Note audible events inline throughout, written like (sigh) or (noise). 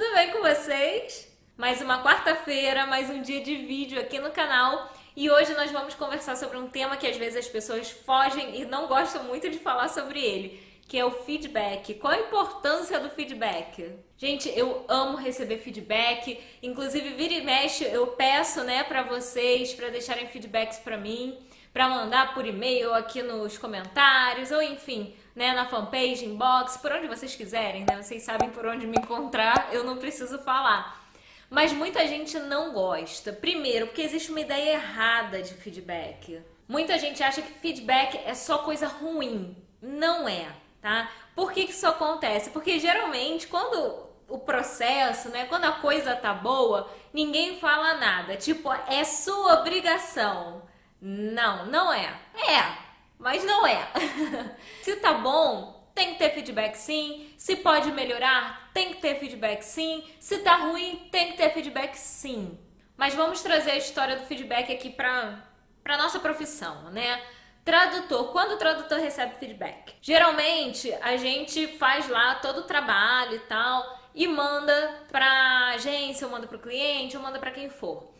tudo bem com vocês? Mais uma quarta-feira, mais um dia de vídeo aqui no canal. E hoje nós vamos conversar sobre um tema que às vezes as pessoas fogem e não gostam muito de falar sobre ele, que é o feedback. Qual a importância do feedback? Gente, eu amo receber feedback. Inclusive, vira e mexe, eu peço, né, para vocês para deixarem feedbacks para mim, para mandar por e-mail aqui nos comentários ou enfim, né, na fanpage, inbox, por onde vocês quiserem, né? Vocês sabem por onde me encontrar, (laughs) eu não preciso falar. Mas muita gente não gosta. Primeiro, porque existe uma ideia errada de feedback. Muita gente acha que feedback é só coisa ruim. Não é, tá? Por que, que isso acontece? Porque geralmente quando o processo, né, quando a coisa tá boa, ninguém fala nada. Tipo, é sua obrigação. Não, não é. É, mas não é. (laughs) Se tá bom, tem que ter feedback sim. Se pode melhorar, tem que ter feedback sim. Se tá ruim, tem que ter feedback sim. Mas vamos trazer a história do feedback aqui para para nossa profissão, né? Tradutor, quando o tradutor recebe feedback? Geralmente a gente faz lá todo o trabalho e tal e manda para agência, ou manda para o cliente, ou manda para quem for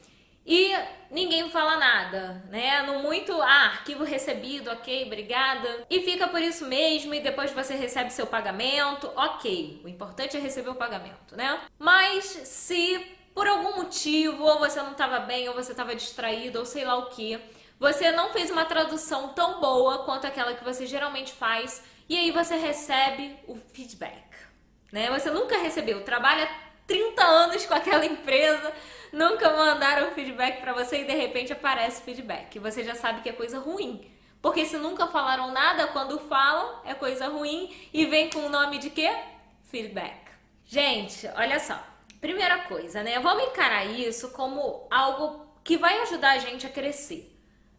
e ninguém fala nada, né? No muito, ah, arquivo recebido, ok, obrigada. E fica por isso mesmo, e depois você recebe seu pagamento, ok. O importante é receber o pagamento, né? Mas se por algum motivo, ou você não estava bem, ou você estava distraído, ou sei lá o que, você não fez uma tradução tão boa quanto aquela que você geralmente faz, e aí você recebe o feedback, né? Você nunca recebeu, trabalha 30 anos com aquela empresa, nunca mandaram feedback para você e de repente aparece feedback. Você já sabe que é coisa ruim. Porque se nunca falaram nada, quando falam, é coisa ruim e vem com o nome de quê? Feedback. Gente, olha só. Primeira coisa, né? Vamos encarar isso como algo que vai ajudar a gente a crescer.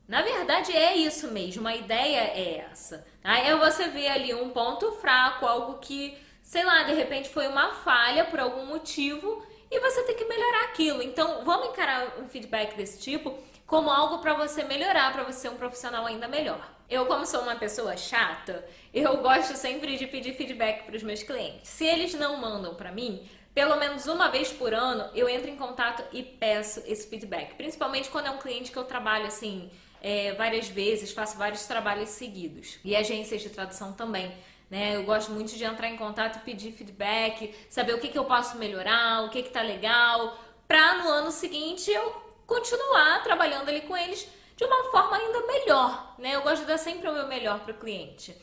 Na verdade, é isso mesmo, a ideia é essa. Aí tá? você vê ali um ponto fraco, algo que sei lá, de repente foi uma falha por algum motivo e você tem que melhorar aquilo. Então, vamos encarar um feedback desse tipo como algo para você melhorar, para você ser um profissional ainda melhor. Eu, como sou uma pessoa chata, eu gosto sempre de pedir feedback para os meus clientes. Se eles não mandam para mim, pelo menos uma vez por ano eu entro em contato e peço esse feedback. Principalmente quando é um cliente que eu trabalho assim é, várias vezes, faço vários trabalhos seguidos. E agências de tradução também. Né? Eu gosto muito de entrar em contato e pedir feedback, saber o que, que eu posso melhorar, o que está legal, para no ano seguinte eu continuar trabalhando ali com eles de uma forma ainda melhor. Né? Eu gosto de dar sempre o meu melhor para o cliente.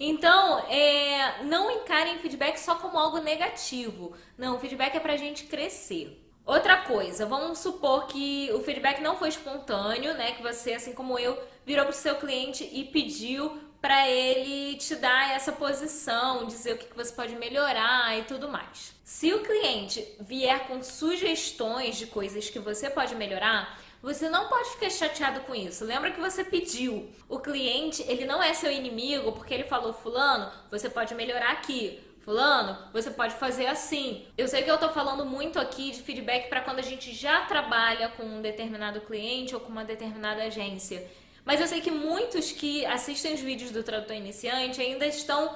Então, é, não encarem feedback só como algo negativo. Não, feedback é para a gente crescer. Outra coisa, vamos supor que o feedback não foi espontâneo, né? Que você, assim como eu, virou para o seu cliente e pediu para ele te dar essa posição, dizer o que você pode melhorar e tudo mais. Se o cliente vier com sugestões de coisas que você pode melhorar, você não pode ficar chateado com isso. Lembra que você pediu. O cliente, ele não é seu inimigo porque ele falou fulano, você pode melhorar aqui. Fulano, você pode fazer assim. Eu sei que eu tô falando muito aqui de feedback para quando a gente já trabalha com um determinado cliente ou com uma determinada agência. Mas eu sei que muitos que assistem os vídeos do tradutor iniciante ainda estão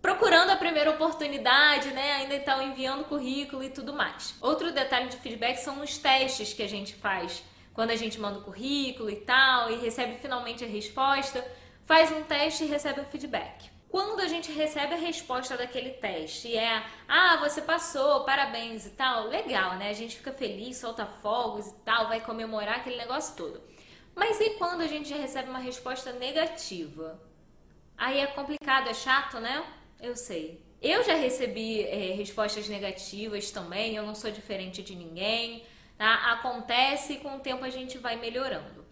procurando a primeira oportunidade, né? Ainda estão enviando currículo e tudo mais. Outro detalhe de feedback são os testes que a gente faz quando a gente manda o currículo e tal e recebe finalmente a resposta, faz um teste e recebe o feedback. Quando a gente recebe a resposta daquele teste e é, ah, você passou, parabéns e tal, legal, né? A gente fica feliz, solta fogos e tal, vai comemorar aquele negócio todo. Mas e quando a gente recebe uma resposta negativa? Aí é complicado, é chato, né? Eu sei. Eu já recebi é, respostas negativas também, eu não sou diferente de ninguém, tá? Acontece e com o tempo a gente vai melhorando.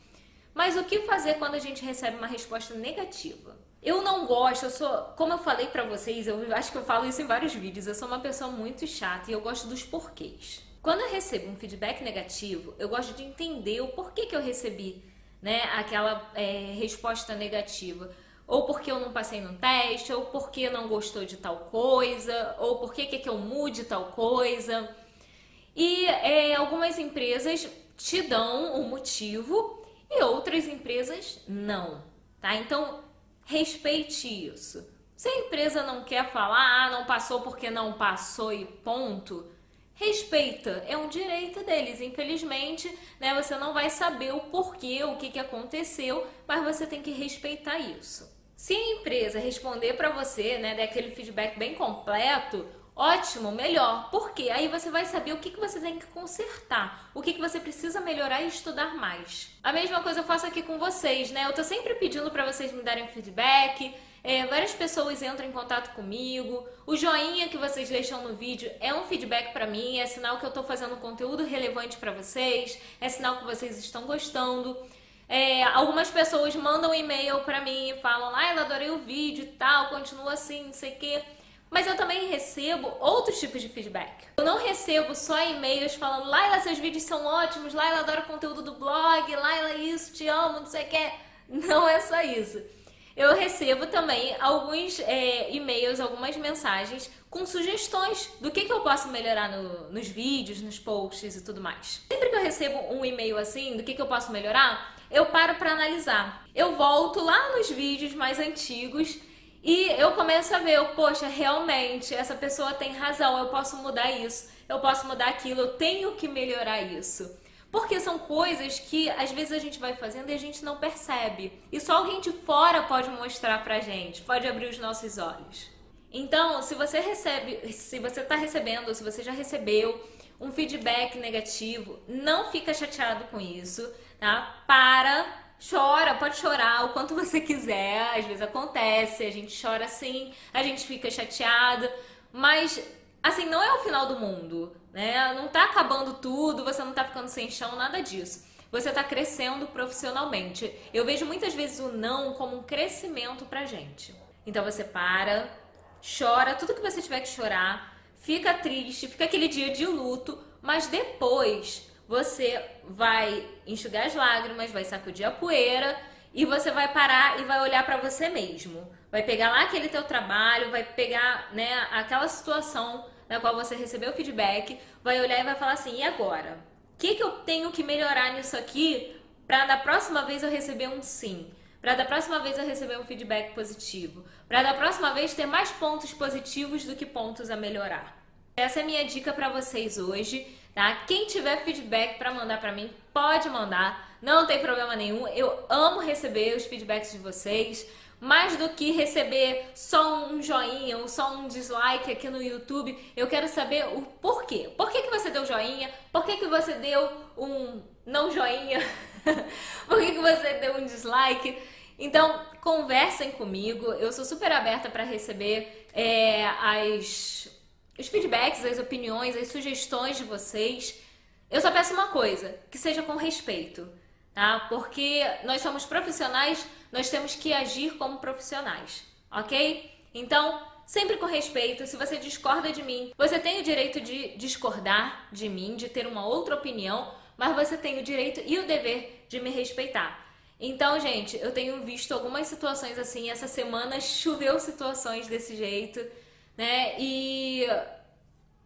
Mas o que fazer quando a gente recebe uma resposta negativa? Eu não gosto, eu sou, como eu falei para vocês, eu acho que eu falo isso em vários vídeos, eu sou uma pessoa muito chata e eu gosto dos porquês. Quando eu recebo um feedback negativo, eu gosto de entender o porquê que eu recebi né, aquela é, resposta negativa. Ou porque eu não passei no teste, ou porque não gostou de tal coisa, ou porque quer que eu mude tal coisa. E é, algumas empresas te dão o um motivo e outras empresas não, tá? Então, respeite isso. Se a empresa não quer falar, ah, não passou porque não passou e ponto, respeita, é um direito deles. Infelizmente, né, você não vai saber o porquê, o que, que aconteceu, mas você tem que respeitar isso. Se a empresa responder para você, né, der aquele feedback bem completo, ótimo, melhor. Porque aí você vai saber o que, que você tem que consertar, o que, que você precisa melhorar e estudar mais. A mesma coisa eu faço aqui com vocês, né? Eu tô sempre pedindo para vocês me darem feedback. É, várias pessoas entram em contato comigo. O joinha que vocês deixam no vídeo é um feedback para mim, é sinal que eu tô fazendo conteúdo relevante para vocês, é sinal que vocês estão gostando. É, algumas pessoas mandam e-mail para mim e falam: Ah, eu adorei o vídeo e tal, continua assim, não sei o quê. Mas eu também recebo outros tipos de feedback. Eu não recebo só e-mails falando: Laila, seus vídeos são ótimos, Laila adora o conteúdo do blog, Laila, isso, te amo, não sei o quê. Não é só isso. Eu recebo também alguns é, e-mails, algumas mensagens com sugestões do que, que eu posso melhorar no, nos vídeos, nos posts e tudo mais. Sempre que eu recebo um e-mail assim, do que, que eu posso melhorar, eu paro para analisar. Eu volto lá nos vídeos mais antigos e eu começo a ver, poxa, realmente, essa pessoa tem razão, eu posso mudar isso, eu posso mudar aquilo, eu tenho que melhorar isso. Porque são coisas que às vezes a gente vai fazendo e a gente não percebe. E só alguém de fora pode mostrar pra gente, pode abrir os nossos olhos. Então, se você recebe, se você está recebendo, se você já recebeu um feedback negativo, não fica chateado com isso, tá? Para Chora, pode chorar o quanto você quiser, às vezes acontece, a gente chora assim, a gente fica chateado, mas assim, não é o final do mundo, né? Não tá acabando tudo, você não tá ficando sem chão, nada disso. Você tá crescendo profissionalmente. Eu vejo muitas vezes o não como um crescimento pra gente. Então você para, chora tudo que você tiver que chorar, fica triste, fica aquele dia de luto, mas depois você vai enxugar as lágrimas, vai sacudir a poeira e você vai parar e vai olhar para você mesmo. Vai pegar lá aquele teu trabalho, vai pegar, né, aquela situação na qual você recebeu feedback, vai olhar e vai falar assim: "E agora? O que que eu tenho que melhorar nisso aqui para da próxima vez eu receber um sim?" Para da próxima vez eu receber um feedback positivo, para da próxima vez ter mais pontos positivos do que pontos a melhorar. Essa é a minha dica para vocês hoje tá? Quem tiver feedback para mandar para mim, pode mandar, não tem problema nenhum. Eu amo receber os feedbacks de vocês. Mais do que receber só um joinha ou só um dislike aqui no YouTube, eu quero saber o porquê. Por que, que você deu joinha? Por que, que você deu um não joinha? (laughs) Por que, que você deu um dislike? Então, conversem comigo. Eu sou super aberta para receber é, as os feedbacks, as opiniões, as sugestões de vocês. Eu só peço uma coisa, que seja com respeito, tá? Porque nós somos profissionais, nós temos que agir como profissionais, ok? Então, sempre com respeito. Se você discorda de mim, você tem o direito de discordar de mim, de ter uma outra opinião, mas você tem o direito e o dever de me respeitar. Então, gente, eu tenho visto algumas situações assim. Essa semana choveu situações desse jeito né? E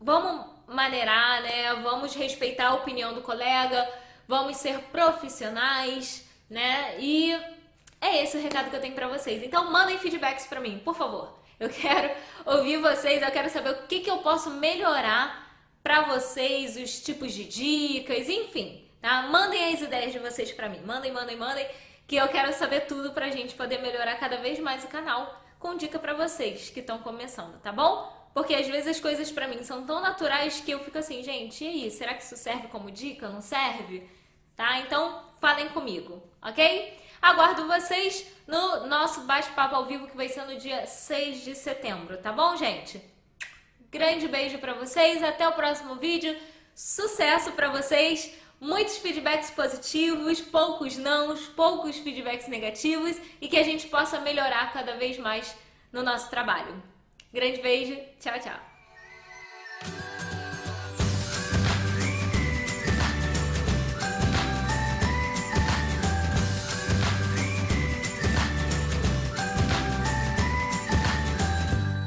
vamos maneirar, né? Vamos respeitar a opinião do colega, vamos ser profissionais, né? E é esse o recado que eu tenho para vocês. Então mandem feedbacks para mim, por favor. Eu quero ouvir vocês, eu quero saber o que, que eu posso melhorar para vocês, os tipos de dicas, enfim, tá? Mandem as ideias de vocês para mim. Mandem, mandem, mandem, que eu quero saber tudo pra gente poder melhorar cada vez mais o canal com dica para vocês que estão começando, tá bom? Porque às vezes as coisas para mim são tão naturais que eu fico assim, gente, e aí, será que isso serve como dica? Não serve? Tá? Então, falem comigo, ok? Aguardo vocês no nosso bate-papo ao vivo que vai ser no dia 6 de setembro, tá bom, gente? Grande beijo para vocês, até o próximo vídeo. Sucesso para vocês! muitos feedbacks positivos, poucos nãos, poucos feedbacks negativos e que a gente possa melhorar cada vez mais no nosso trabalho. Grande beijo, tchau, tchau.